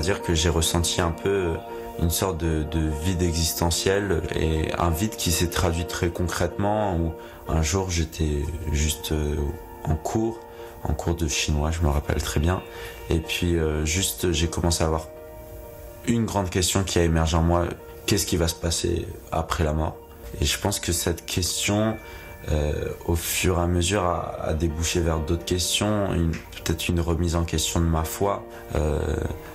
dire que j'ai ressenti un peu une sorte de, vide existentiel et un vide qui s'est traduit très concrètement où un jour j'étais juste euh, en cours, en cours de chinois, je me rappelle très bien, et puis euh, juste j'ai commencé à avoir une grande question qui a émergé en moi, qu'est-ce qui va se passer après la mort? Et je pense que cette question, euh, au fur et à mesure, a, débouché vers d'autres questions, peut-être une remise en question de ma foi. Euh,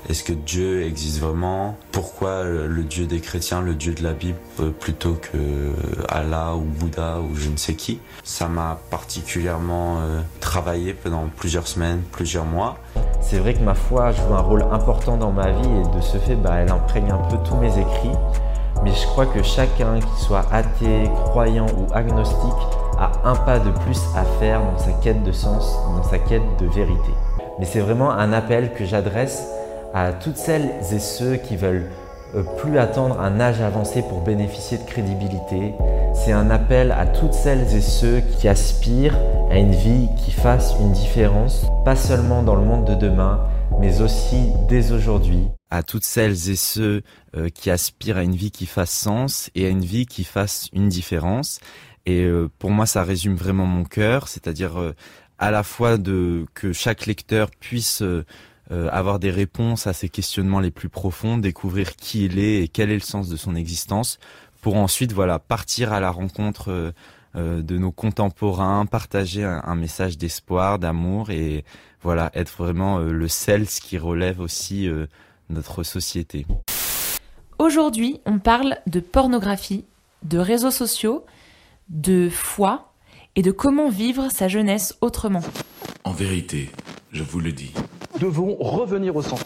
est-ce que Dieu existe vraiment? Pourquoi le Dieu des chrétiens, le Dieu de la Bible, euh, plutôt que Allah ou Bouddha ou je ne sais qui? Ça m'a particulièrement travaillé pendant plusieurs semaines, plusieurs mois. C'est vrai que ma foi joue un rôle important dans ma vie et de ce fait, bah, elle imprègne un peu tous mes écrits. Mais je crois que chacun, qu'il soit athée, croyant ou agnostique, a un pas de plus à faire dans sa quête de sens, dans sa quête de vérité. Mais c'est vraiment un appel que j'adresse à toutes celles et ceux qui veulent euh, plus attendre un âge avancé pour bénéficier de crédibilité. C'est un appel à toutes celles et ceux qui aspirent à une vie qui fasse une différence, pas seulement dans le monde de demain, mais aussi dès aujourd'hui. À toutes celles et ceux euh, qui aspirent à une vie qui fasse sens et à une vie qui fasse une différence. Et euh, pour moi, ça résume vraiment mon cœur, c'est-à-dire euh, à la fois de que chaque lecteur puisse avoir des réponses à ses questionnements les plus profonds, découvrir qui il est et quel est le sens de son existence, pour ensuite voilà partir à la rencontre de nos contemporains, partager un, un message d'espoir, d'amour et voilà être vraiment le sel qui relève aussi notre société. Aujourd'hui, on parle de pornographie, de réseaux sociaux, de foi et de comment vivre sa jeunesse autrement. En vérité, je vous le dis. Nous devons revenir au centre.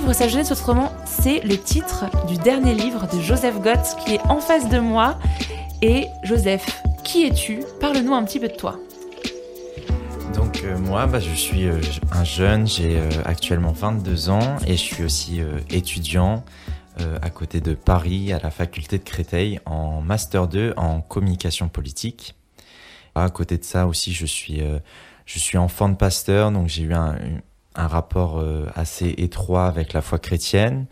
Vivre sa jeunesse autrement, c'est le titre du dernier livre de Joseph Gotts qui est en face de moi. Et Joseph, qui es-tu? Parle-nous un petit peu de toi. Donc euh, moi, bah, je suis euh, un jeune, j'ai euh, actuellement 22 ans et je suis aussi étudiant à côté de Paris à la faculté de Créteil en Master 2 en communication politique. À côté de ça aussi, je suis enfant de pasteur, donc j'ai eu un, un rapport euh, assez étroit avec la foi chrétienne.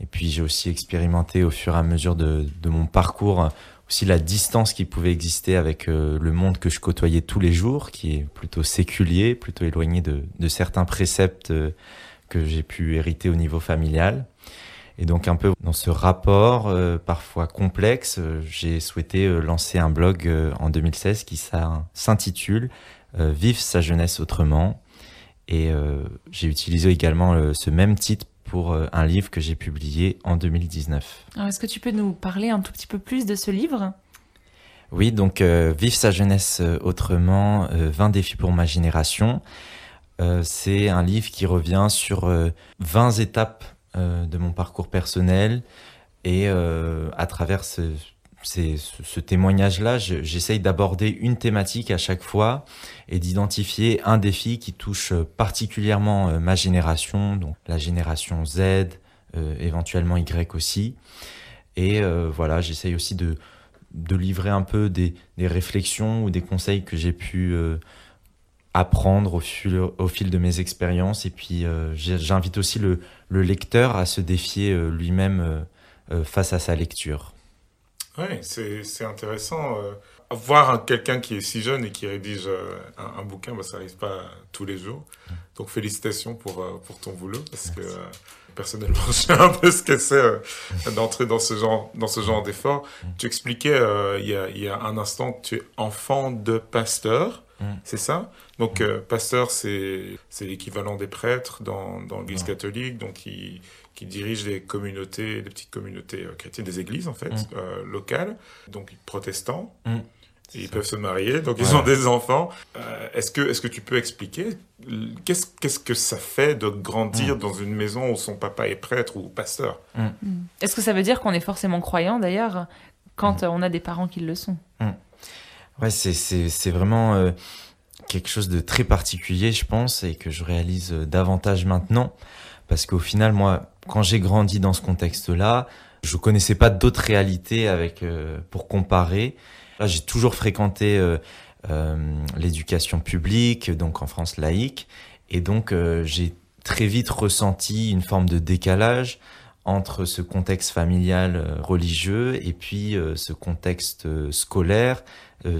Et puis j'ai aussi expérimenté au fur et à mesure de, de, mon parcours aussi la distance qui pouvait exister avec euh, le monde que je côtoyais tous les jours, qui est plutôt séculier, plutôt éloigné de, de certains préceptes euh, que j'ai pu hériter au niveau familial. Et donc un peu dans ce rapport parfois complexe, j'ai souhaité lancer un blog en 2016 qui s'intitule Vive sa jeunesse autrement et euh, j'ai utilisé également euh, ce même titre pour euh, un livre que j'ai publié en 2019. Est-ce que tu peux nous parler un tout petit peu plus de ce livre? Oui, donc Vive sa jeunesse autrement, 20 défis pour ma génération. c'est un livre qui revient sur 20 étapes de mon parcours personnel et à travers ce, c'est ce, témoignage-là, j'essaye d'aborder une thématique à chaque fois et d'identifier un défi qui touche particulièrement euh, ma génération, donc la génération Z, euh, éventuellement Y aussi. Et euh, voilà, j'essaye aussi de, de livrer un peu des, des réflexions ou des conseils que j'ai pu apprendre au fil, au fil de mes expériences. Et puis j'invite aussi le, le, lecteur à se défier lui-même face à sa lecture. Oui, c'est intéressant. Euh, voir quelqu'un qui est si jeune et qui rédige euh, un, bouquin, bah, ça n'arrive pas tous les jours. Donc félicitations pour, euh, pour ton boulot, parce que personnellement, je sais un peu ce que c'est d'entrer dans ce genre, dans ce genre d'effort. Tu expliquais il y, a, il y a un instant que tu es enfant de pasteur. Mm. C'est ça Donc, mm. pasteur, c'est l'équivalent des prêtres dans, dans l'Église catholique, donc qui, qui dirigent des communautés, des petites communautés chrétiennes, des églises en fait, locales, donc protestants. Ils peuvent se marier, donc ils ont des enfants. Euh, est-ce que, est-ce que tu peux expliquer qu'est-ce, qu'est-ce que ça fait de grandir mm. dans une maison où son papa est prêtre ou pasteur? Mm. Mm. Est-ce que ça veut dire qu'on est forcément croyant d'ailleurs quand on a des parents qui le sont? Ouais, c'est, vraiment euh, quelque chose de très particulier, je pense, et que je réalise euh, davantage maintenant. Parce qu'au final, moi, quand j'ai grandi dans ce contexte-là, je connaissais pas d'autres réalités avec, pour comparer j'ai toujours fréquenté euh, euh, l'éducation publique, donc en France laïque, et donc euh, j'ai très vite ressenti une forme de décalage entre ce contexte familial religieux et puis ce contexte scolaire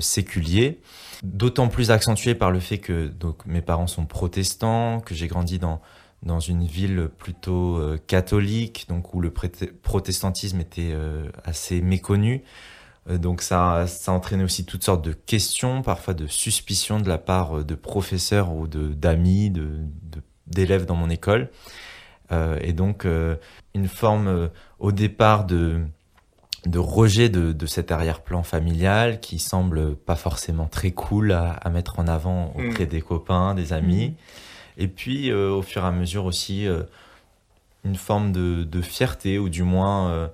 séculier, d'autant plus accentué par le fait que donc mes parents sont protestants, que j'ai grandi dans dans une ville plutôt catholique, donc où le protestantisme était assez méconnu. Euh, donc ça, ça entraînait aussi toutes sortes de questions, parfois de suspicions de la part euh, de professeurs ou d'amis, d'élèves dans mon école. Euh, et donc euh, une forme euh, au départ de de rejet de, de cet arrière-plan familial qui semble pas forcément très cool à, à mettre en avant auprès mm. des copains, des amis. Mm. Et puis au fur et à mesure aussi une forme de, de fierté ou du moins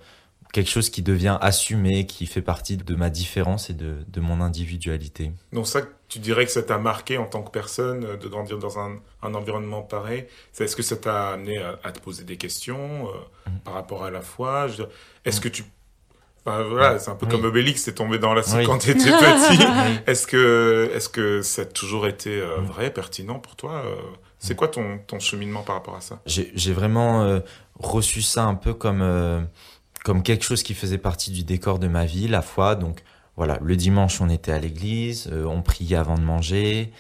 quelque chose qui devient assumé, qui fait partie de ma différence et de, de mon individualité. Donc ça, tu dirais que ça t'a marqué en tant que personne euh, de grandir dans un, un environnement pareil? Est-ce que ça t'a amené à, te poser des questions euh, mm. par rapport à la foi? Est-ce que tu... voilà, c'est un peu comme Obélix, c'est tombé dans la oui. quand petit. Est-ce que, est que ça a toujours été euh, mm. vrai, pertinent pour toi C'est quoi ton, ton cheminement par rapport à ça? J'ai vraiment reçu ça un peu comme comme quelque chose qui faisait partie du décor de ma vie, la foi. Donc voilà, le dimanche on était à l'église, euh, on priait avant de manger,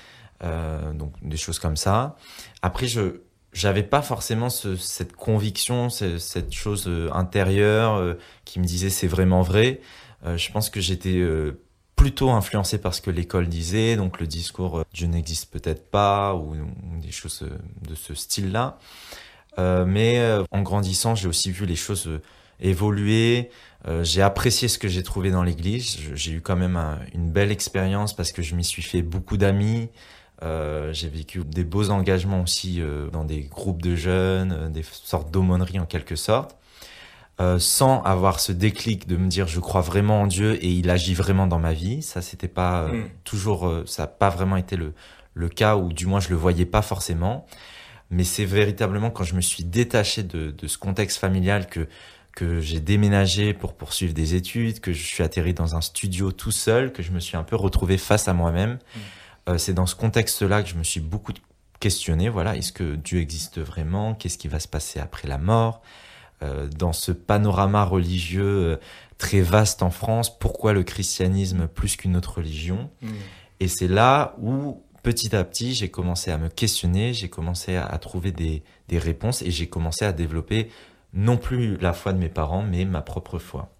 euh, donc des choses comme ça. Après je j'avais pas forcément ce, cette conviction, cette chose euh, intérieure euh, qui me disait c'est vraiment vrai. Euh, je pense que j'étais plutôt influencé par ce que l'école disait, donc le discours Dieu n'existe peut-être pas ou, des choses de ce style-là. mais en grandissant, j'ai aussi vu les choses. Euh, j'ai apprécié ce que j'ai trouvé dans l'église. J'ai eu quand même un, une belle expérience parce que je m'y suis fait beaucoup d'amis. Euh, j'ai vécu des beaux engagements aussi euh, dans des groupes de jeunes, euh, des sortes d'aumôneries en quelque sorte, euh, sans avoir ce déclic de me dire je crois vraiment en Dieu et il agit vraiment dans ma vie. Ça, c'était pas mm. toujours, ça n'a pas vraiment été le, le cas ou du moins je le voyais pas forcément. Mais c'est véritablement quand je me suis détaché de, de ce contexte familial que que j'ai déménagé pour poursuivre des études, que je suis atterri dans un studio tout seul, que je me suis un peu retrouvé face à moi-même. Mmh. Euh, c'est dans ce contexte-là que je me suis beaucoup questionné. Voilà, est-ce que Dieu existe vraiment? Qu'est-ce qui va se passer après la mort? Euh, Dans ce panorama religieux euh, très vaste en France, pourquoi le christianisme plus qu'une autre religion? Mmh. Et c'est là où petit à petit, j'ai commencé à me questionner, j'ai commencé à, à trouver des, des réponses et j'ai commencé à développer non plus la foi de mes parents, mais ma propre foi.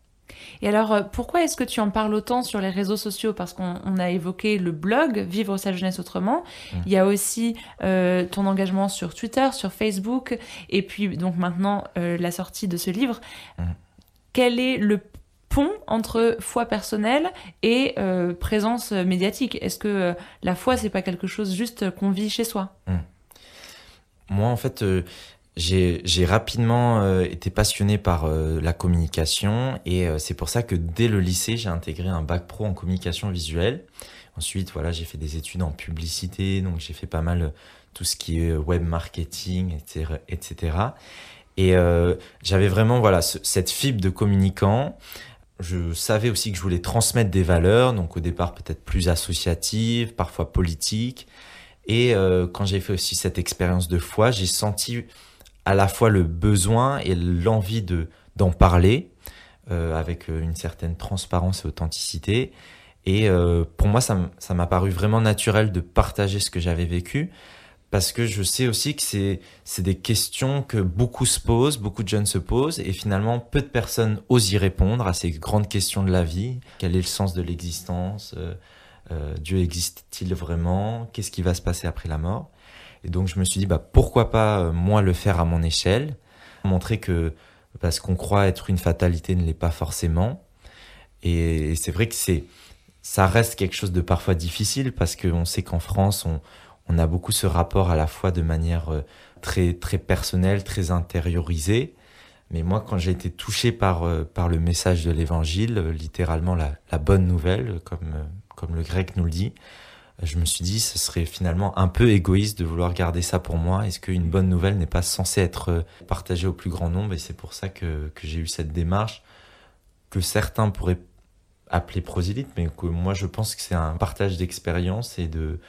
Et alors, euh, pourquoi est-ce que tu en parles autant sur les réseaux sociaux? Parce qu'on a évoqué le blog Vivre sa jeunesse autrement. Mmh. Il y a aussi euh, ton engagement sur Twitter, sur Facebook, et puis donc maintenant euh, la sortie de ce livre. Mmh. Quel est le pont entre foi personnelle et euh, présence médiatique? Est-ce que la foi, c'est pas quelque chose juste qu'on vit chez soi? Mmh. Moi, en fait, j'ai rapidement euh, été passionné par euh, la communication et euh, c'est pour ça que dès le lycée, j'ai intégré un bac pro en communication visuelle. Ensuite, voilà, j'ai fait des études en publicité, donc j'ai fait pas mal tout ce qui est web marketing, etc., etc. Et j'avais vraiment voilà ce, cette fibre de communicant. Je savais aussi que je voulais transmettre des valeurs, donc au départ peut-être plus associatives, parfois politiques. Et quand j'ai fait aussi cette expérience de foi, j'ai senti à la fois le besoin et l'envie de d'en parler euh, avec euh, une certaine transparence et authenticité. Et euh, pour moi, ça m'a paru vraiment naturel de partager ce que j'avais vécu parce que je sais aussi que c'est des questions que beaucoup se posent, beaucoup de jeunes se posent et finalement peu de personnes osent y répondre à ces grandes questions de la vie. Quel est le sens de l'existence? Dieu existe-t-il vraiment? Qu'est-ce qui va se passer après la mort? Et donc je me suis dit, bah, pourquoi pas moi le faire à mon échelle? Montrer que parce qu'on croit être une fatalité ne l'est pas forcément. Et c'est vrai que c'est ça reste quelque chose de parfois difficile parce qu'on sait qu'en France, on, on, a beaucoup ce rapport à la foi de manière euh, très, très personnelle, très intériorisée. Mais moi, quand j'ai été touché par, euh, par le message de l'évangile, euh, littéralement la, la, bonne nouvelle, comme, comme le grec nous le dit, je me suis dit, ce serait finalement un peu égoïste de vouloir garder ça pour moi. Est-ce qu'une bonne nouvelle n'est pas censée être partagée au plus grand nombre? Et c'est pour ça que, que j'ai eu cette démarche que certains pourraient appeler prosélyte, mais que moi je pense que c'est un partage d'expérience et de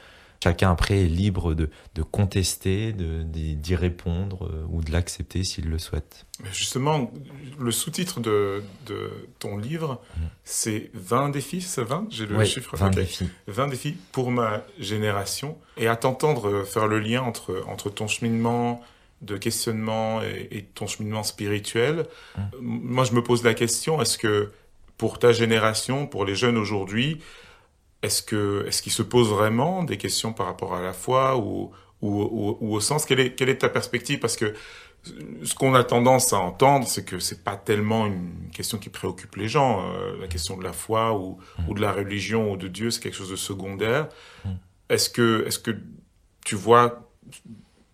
chacun après est libre de, de contester, d'y de, répondre euh, ou de l'accepter s'il le souhaite. Mais justement, le sous-titre de, de, ton livre, mmh. c'est 20 défis, c'est 20 J'ai le chiffre 20 défis. 20 défis pour ma génération. Et à t'entendre faire le lien entre, entre ton cheminement de questionnement et, et ton cheminement spirituel, mmh. moi je me pose la question, est-ce que pour ta génération, pour les jeunes aujourd'hui, est-ce que est-ce qu'ils se posent vraiment des questions par rapport à la foi ou, ou, au sens? Quelle est, quelle est ta perspective? Parce que ce qu'on a tendance à entendre, c'est que c'est pas tellement une question qui préoccupe les gens. Euh, la question de la foi ou, mmh. ou, de la religion ou de Dieu, c'est quelque chose de secondaire. Mmh. Est-ce que, est-ce que tu vois,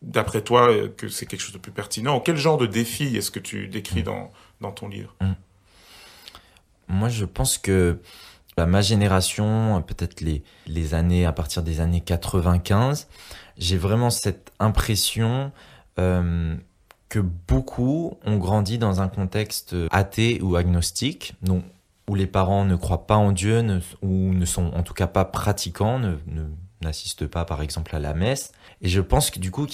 d'après toi, que c'est quelque chose de plus pertinent? Quel genre de défi est-ce que tu décris mmh. dans, dans ton livre? Moi, je pense que ma génération, peut-être les, années à partir des années 95, j'ai vraiment cette impression euh, que beaucoup ont grandi dans un contexte athée ou agnostique, donc où les parents ne croient pas en Dieu ou ne sont en tout cas pas pratiquants, n'assistent pas par exemple à la messe. Et je pense que du coup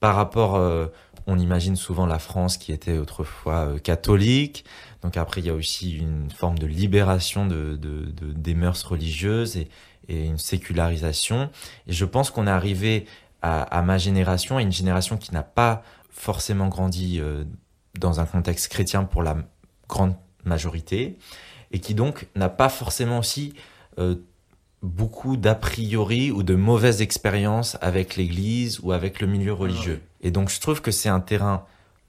par rapport, euh, on imagine souvent la France qui était autrefois euh, catholique, donc après, il y a aussi une forme de libération de, de, de des mœurs religieuses et, et, une sécularisation. Et je pense qu'on est arrivé à, à, ma génération, à une génération qui n'a pas forcément grandi euh, dans un contexte chrétien pour la grande majorité, et qui donc n'a pas forcément aussi euh, beaucoup d'a priori ou de mauvaises expériences avec l'Église ou avec le milieu religieux. Et donc je trouve que c'est un terrain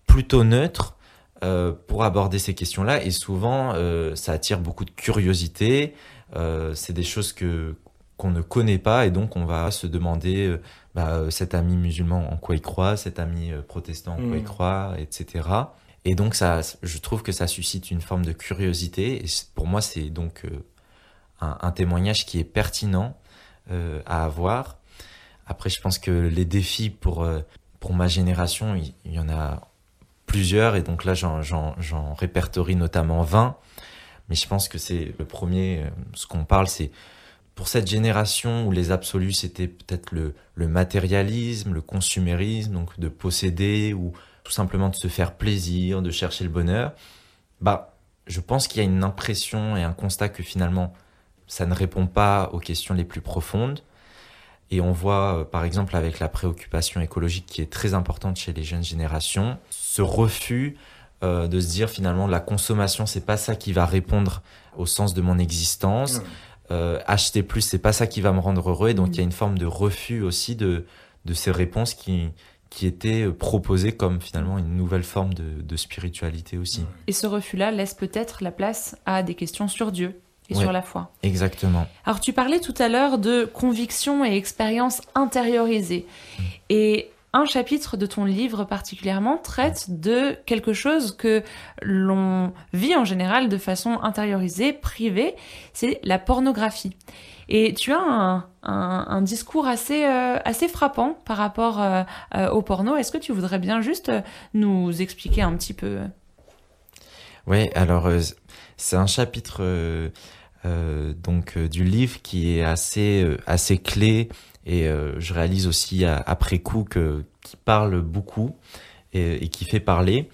plutôt neutre euh, pour aborder ces questions-là. Et souvent, euh, ça attire beaucoup de curiosité. Euh, c'est des choses que qu'on ne connaît pas et donc on va se demander bah, cet ami musulman en quoi il croit, cet ami protestant en quoi il croit, etc. Et donc ça, je trouve que ça suscite une forme de curiosité. Et pour moi, c'est donc un, un, témoignage qui est pertinent à avoir. Après, je pense que les défis pour pour ma génération, il, il y en a plusieurs, et donc là j'en répertorie notamment 20. Mais je pense que c'est le premier, euh, ce qu'on parle, c'est pour cette génération où les absolus c'était peut-être le, le, matérialisme, le consumérisme, donc de posséder ou tout simplement de se faire plaisir, de chercher le bonheur, bah je pense qu'il y a une impression et un constat que finalement ça ne répond pas aux questions les plus profondes. Et on voit, euh, par exemple, avec la préoccupation écologique qui est très importante chez les jeunes générations, ce refus euh, de se dire finalement la consommation, c'est pas ça qui va répondre au sens de mon existence. Euh, acheter plus, c'est pas ça qui va me rendre heureux. Et donc il y a une forme de refus aussi de, de ces réponses qui, qui étaient proposées comme finalement une nouvelle forme de, de spiritualité aussi. Et ce refus-là laisse peut-être la place à des questions sur Dieu, et sur la foi. Exactement. Alors tu parlais tout à l'heure de conviction et expérience intériorisée. Mm. Et un chapitre de ton livre particulièrement traite de quelque chose que l'on vit en général de façon intériorisée, privée, c'est la pornographie. Et tu as un, un, discours assez, euh, assez frappant par rapport euh, euh, au porno. Est-ce que tu voudrais bien juste nous expliquer un petit peu? Oui, alors c'est un chapitre donc du livre qui est assez, assez clé et euh, je réalise aussi après coup que qui parle beaucoup et, et qui fait parler.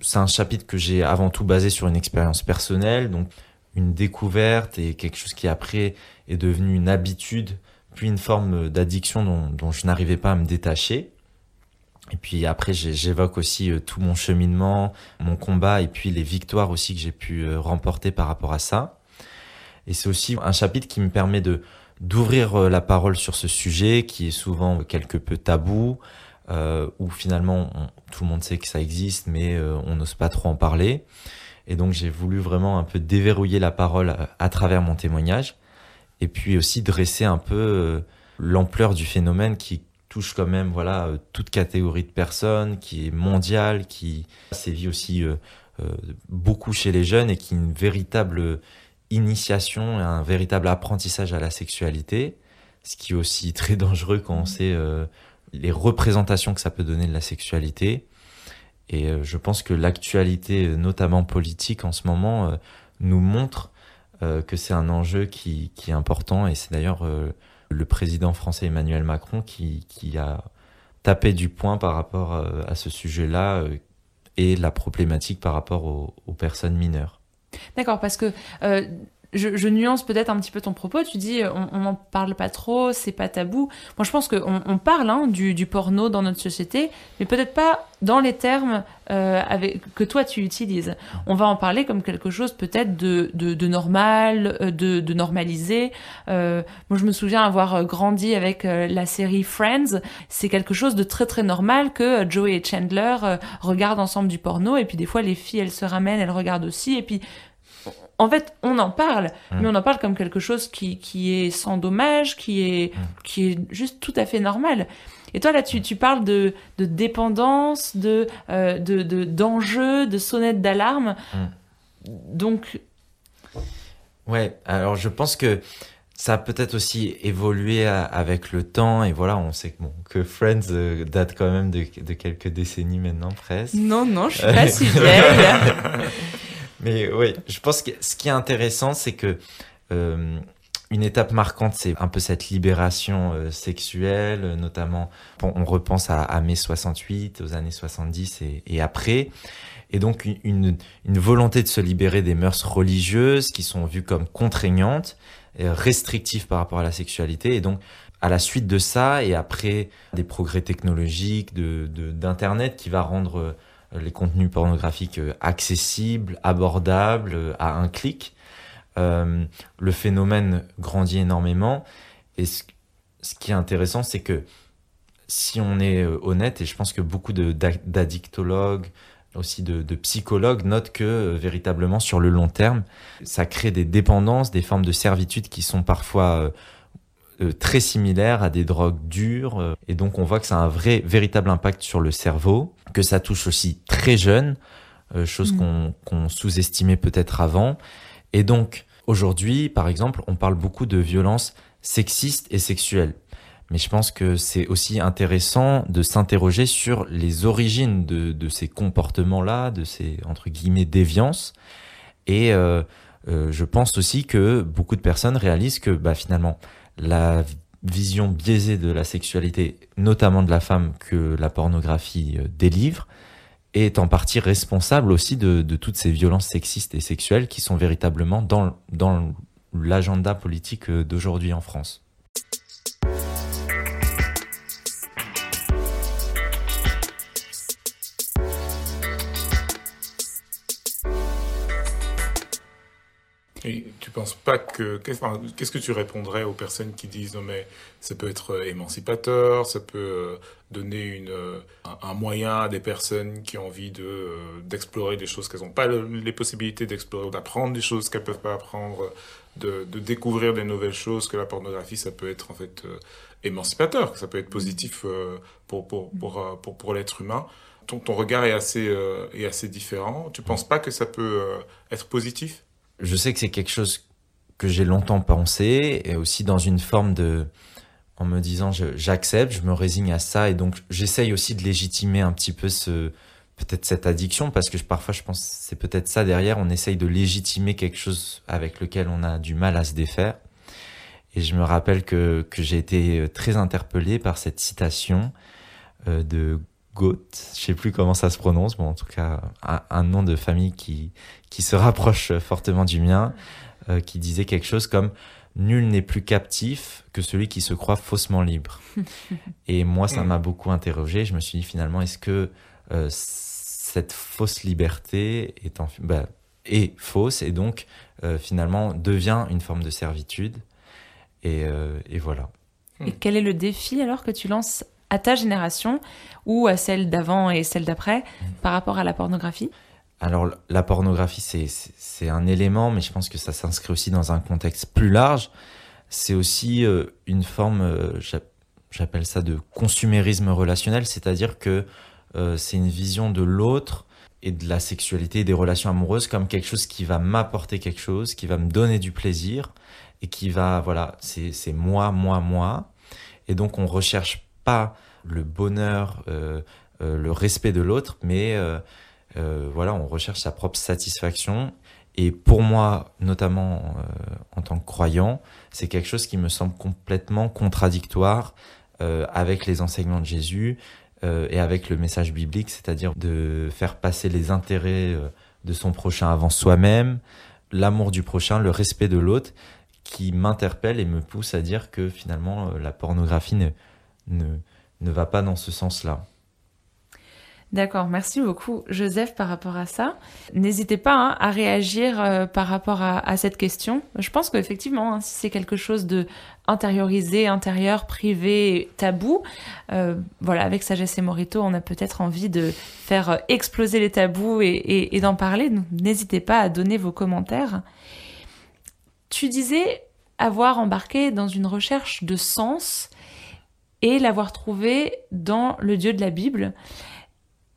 C'est un chapitre que j'ai avant tout basé sur une expérience personnelle, donc une découverte et quelque chose qui après est devenu une habitude, puis une forme d'addiction dont, dont je n'arrivais pas à me détacher. Et puis après, j'évoque aussi euh, tout mon cheminement, mon combat et puis les victoires aussi que j'ai pu euh, remporter par rapport à ça. Et c'est aussi un chapitre qui me permet de d'ouvrir la parole sur ce sujet qui est souvent quelque peu tabou, euh, où finalement tout le monde sait que ça existe, mais on n'ose pas trop en parler. Et donc j'ai voulu vraiment un peu déverrouiller la parole à, travers mon témoignage, et puis aussi dresser un peu l'ampleur du phénomène qui touche quand même voilà euh, toute catégorie de personnes, qui est mondiale, qui sévit aussi euh, euh, beaucoup chez les jeunes et qui est une véritable initiation, un véritable apprentissage à la sexualité, ce qui est aussi très dangereux quand on sait les représentations que ça peut donner de la sexualité. Et je pense que l'actualité, notamment politique en ce moment, nous montre que c'est un enjeu qui, est important et c'est d'ailleurs le président français Emmanuel Macron qui, a tapé du poing par rapport euh, à ce sujet-là euh, et la problématique par rapport aux, personnes mineures. D'accord, parce que euh, je, nuance peut-être un petit peu ton propos. Tu dis on n'en parle pas trop, c'est pas tabou. Moi, je pense qu'on on parle hein, du, porno dans notre société, mais peut-être pas dans les termes euh, avec, que toi tu utilises. On va en parler comme quelque chose peut-être de, de, normal, euh, de, de normalisé. Euh, moi, je me souviens avoir grandi avec la série Friends. C'est quelque chose de très très normal que Joey et Chandler regardent ensemble du porno, et puis des fois les filles elles se ramènent, elles regardent aussi, et puis en fait, on en parle, mm. mais on en parle comme quelque chose qui, qui est sans dommage, qui est, mm. qui est juste tout à fait normal. Et toi, là, tu, tu parles de, de dépendance, de, euh, de, d'enjeux, de, sonnette d'alarme. Mm. Donc. Ouais, alors je pense que ça a peut-être aussi évolué avec le temps et voilà on sait que bon que Friends euh, date quand même de, de, quelques décennies maintenant presque. Non non je suis pas si vieille. Mais oui, je pense que ce qui est intéressant, c'est que euh, une étape marquante, c'est un peu cette libération euh, sexuelle, notamment, on repense à, mai 68, aux années 70 et, après. Et donc une, une, volonté de se libérer des mœurs religieuses qui sont vues comme contraignantes, restrictives par rapport à la sexualité. Et donc à la suite de ça, et après des progrès technologiques, de d'Internet qui va rendre les contenus pornographiques euh, accessibles, abordables, euh, à un clic. Euh, le phénomène grandit énormément. Et ce, qui est intéressant, c'est que si on est honnête, et je pense que beaucoup d'addictologues, aussi de, psychologues notent que véritablement sur le long terme, ça crée des dépendances, des formes de servitude qui sont parfois très similaires à des drogues dures. et donc on voit que ça a un vrai, véritable impact sur le cerveau que ça touche aussi très jeune, euh, chose mm. qu'on sous-estimait peut-être avant. Et donc, aujourd'hui, par exemple, on parle beaucoup de violences sexistes et sexuelles. Mais je pense que c'est aussi intéressant de s'interroger sur les origines de, ces comportements-là, de ces, entre guillemets, déviances. Et euh, euh, je pense aussi que beaucoup de personnes réalisent que bah, finalement, la vision biaisée de la sexualité, notamment de la femme, que la pornographie euh, délivre, est en partie responsable aussi de, toutes ces violences sexistes et sexuelles qui sont véritablement dans, l'agenda politique euh, d'aujourd'hui en France. Et tu penses pas que qu'est-ce que tu répondrais aux personnes qui disent non mais ça peut être euh, émancipateur, ça peut euh, donner une euh, un moyen à des personnes qui ont envie de d'explorer des choses qu'elles n'ont pas les possibilités d'explorer, d'apprendre des choses qu'elles peuvent pas apprendre, de, découvrir des nouvelles choses que la pornographie ça peut être en fait émancipateur, que ça peut être positif pour pour pour pour, pour l'être humain. Ton, ton regard est assez est assez différent. Tu penses pas que ça peut être positif? Je sais que c'est quelque chose que j'ai longtemps pensé et aussi dans une forme de en me disant j'accepte, je, me résigne à ça et donc j'essaye aussi de légitimer un petit peu ce peut-être cette addiction parce que parfois je pense c'est peut-être ça derrière on essaye de légitimer quelque chose avec lequel on a du mal à se défaire. Et je me rappelle que que j'ai été très interpellé par cette citation euh, de Goethe, je sais plus comment ça se prononce, bon en tout cas un, nom de famille qui qui se rapproche fortement du mien, euh, qui disait quelque chose comme nul n'est plus captif que celui qui se croit faussement libre. Et moi ça m'a beaucoup interrogé. Je me suis dit finalement est-ce que euh, cette fausse liberté est en bah, est fausse et donc finalement devient une forme de servitude? Et, et voilà. Et quel est le défi alors que tu lances à ta génération ou à celle d'avant et celle d'après mmh. par rapport à la pornographie? Alors la pornographie, c'est un élément, mais je pense que ça s'inscrit aussi dans un contexte plus large. C'est aussi euh, une forme, euh, j'appelle ça de consumérisme relationnel, c'est-à-dire que euh, c'est une vision de l'autre et de la sexualité et des relations amoureuses comme quelque chose qui va m'apporter quelque chose, qui va me donner du plaisir et qui va, voilà, c'est moi, moi, moi. Et donc on recherche pas le bonheur, le respect de l'autre, mais euh, voilà, on recherche sa propre satisfaction. Et pour moi, notamment euh, en tant que croyant, c'est quelque chose qui me semble complètement contradictoire euh, avec les enseignements de Jésus et avec le message biblique, c'est-à-dire de faire passer les intérêts de son prochain avant soi-même, l'amour du prochain, le respect de l'autre, qui m'interpelle et me pousse à dire que finalement la pornographie ne, ne va pas dans ce sens-là. D'accord, merci beaucoup Joseph par rapport à ça. N'hésitez pas hein, à réagir euh, par rapport à, cette question. Je pense qu'effectivement, hein, si c'est quelque chose de intérieur, privé, tabou, euh, voilà, avec Sagesse et Morito, on a peut-être envie de faire euh, exploser les tabous et, et d'en parler. N'hésitez pas à donner vos commentaires. Tu disais avoir embarqué dans une recherche de sens et l'avoir trouvé dans le Dieu de la Bible.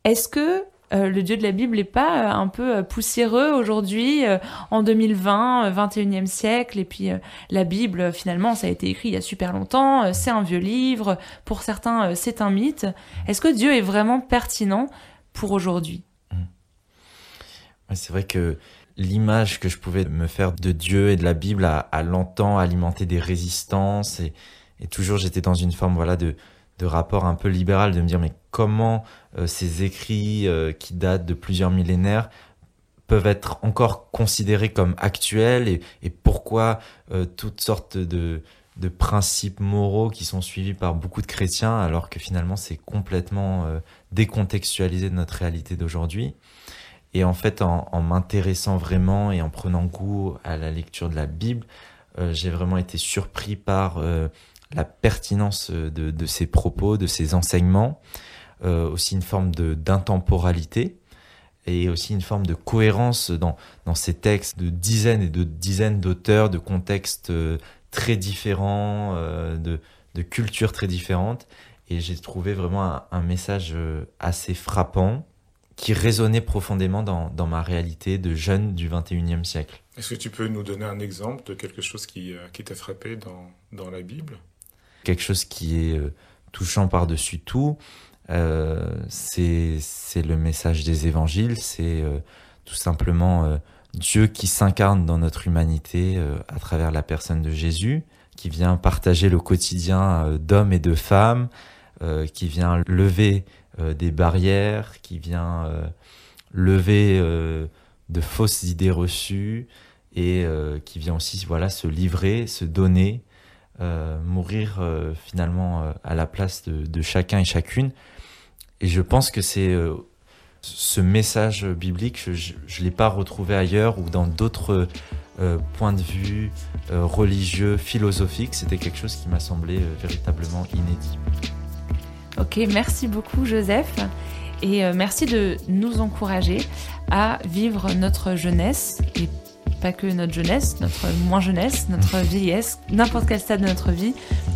Est-ce que euh, le Dieu de la Bible n'est pas euh, un peu euh, poussiéreux aujourd'hui, en 2020, 21e siècle, et puis la Bible, finalement, ça a été écrit il y a super longtemps, c'est un vieux livre, pour certains, c'est un mythe. Est-ce que Dieu est vraiment pertinent pour aujourd'hui? C'est vrai que l'image que je pouvais me faire de Dieu et de la Bible a, longtemps alimenté des résistances, et, et toujours j'étais dans une forme voilà de de rapport un peu libéral, de me dire mais comment euh, ces écrits euh, qui datent de plusieurs millénaires peuvent être encore considérés comme actuels et, pourquoi euh, toutes sortes de, de, principes moraux qui sont suivis par beaucoup de chrétiens alors que finalement c'est complètement décontextualisé de notre réalité d'aujourd'hui. Et en fait, en, en m'intéressant vraiment et en prenant goût à la lecture de la Bible, j'ai vraiment été surpris par la pertinence de, de ces propos, de ces enseignements, euh, aussi une forme d'intemporalité et aussi une forme de cohérence dans, dans ces textes de dizaines et de dizaines d'auteurs, de contextes euh, très différents, euh, de, de cultures très différentes. Et j'ai trouvé vraiment un, un, message assez frappant qui résonnait profondément dans, dans ma réalité de jeune du 21e siècle. Est-ce que tu peux nous donner un exemple de quelque chose qui, qui t'a frappé dans, dans la Bible? Quelque chose qui est euh, touchant par-dessus tout, euh, c'est le message des évangiles, c'est euh, tout simplement Dieu qui s'incarne dans notre humanité à travers la personne de Jésus, qui vient partager le quotidien d'hommes et de femmes, qui vient lever des barrières, qui vient lever de fausses idées reçues et qui vient aussi voilà se livrer, se donner euh, mourir euh, finalement euh, à la place de, chacun et chacune. Et je pense que c'est ce message biblique, je ne l'ai pas retrouvé ailleurs ou dans d'autres points de vue religieux, philosophiques. C'était quelque chose qui m'a semblé véritablement inédit. Ok, merci beaucoup Joseph. Et merci de nous encourager à vivre notre jeunesse et pas que notre jeunesse, notre moins jeunesse, notre vieillesse, n'importe quel stade de notre vie,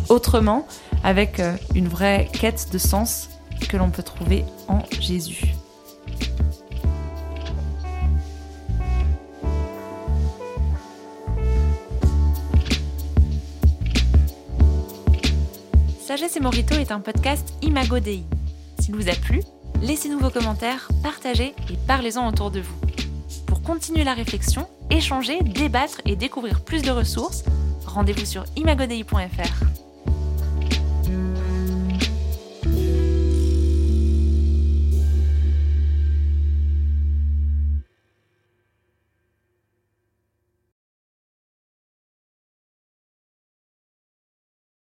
autrement, avec euh, une vraie quête de sens que l'on peut trouver en Jésus. Sagesse et Morito est un podcast Imago Dei. S'il vous a plu, laissez-nous vos commentaires, partagez et parlez-en autour de vous. Pour continuer la réflexion, échanger, débattre et découvrir plus de ressources, rendez-vous sur imagodei.fr.